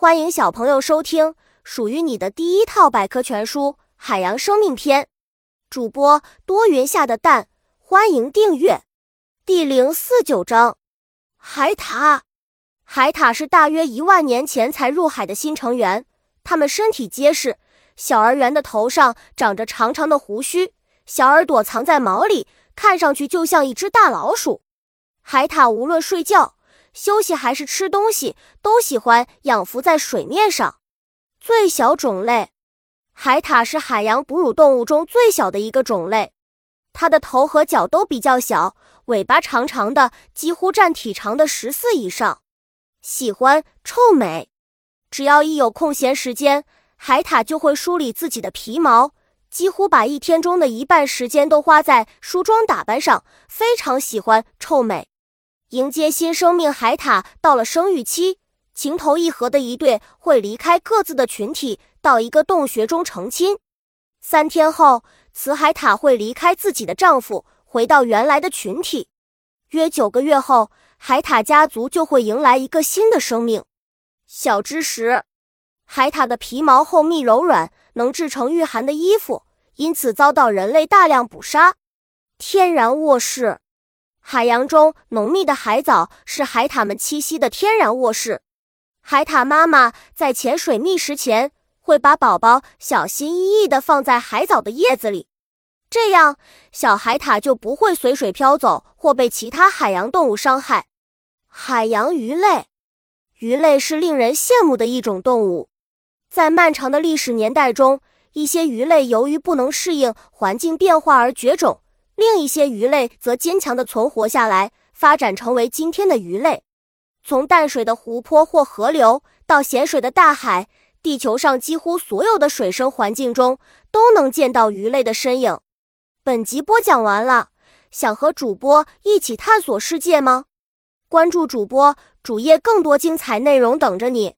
欢迎小朋友收听属于你的第一套百科全书《海洋生命篇》。主播多云下的蛋，欢迎订阅。第零四九章：海獭。海獭是大约一万年前才入海的新成员，它们身体结实，小而圆的头上长着长长的胡须，小耳朵藏在毛里，看上去就像一只大老鼠。海獭无论睡觉。休息还是吃东西，都喜欢仰浮在水面上。最小种类，海獭是海洋哺乳动物中最小的一个种类。它的头和脚都比较小，尾巴长长的，几乎占体长的十四以上。喜欢臭美，只要一有空闲时间，海獭就会梳理自己的皮毛，几乎把一天中的一半时间都花在梳妆打扮上，非常喜欢臭美。迎接新生命海獭到了生育期，情投意合的一对会离开各自的群体，到一个洞穴中成亲。三天后，雌海獭会离开自己的丈夫，回到原来的群体。约九个月后，海獭家族就会迎来一个新的生命。小知识：海獭的皮毛厚密柔软，能制成御寒的衣服，因此遭到人类大量捕杀。天然卧室。海洋中浓密的海藻是海獭们栖息的天然卧室。海獭妈妈在潜水觅食前，会把宝宝小心翼翼地放在海藻的叶子里，这样小海獭就不会随水飘走或被其他海洋动物伤害。海洋鱼类，鱼类是令人羡慕的一种动物。在漫长的历史年代中，一些鱼类由于不能适应环境变化而绝种。另一些鱼类则坚强地存活下来，发展成为今天的鱼类。从淡水的湖泊或河流到咸水的大海，地球上几乎所有的水生环境中都能见到鱼类的身影。本集播讲完了，想和主播一起探索世界吗？关注主播主页，更多精彩内容等着你。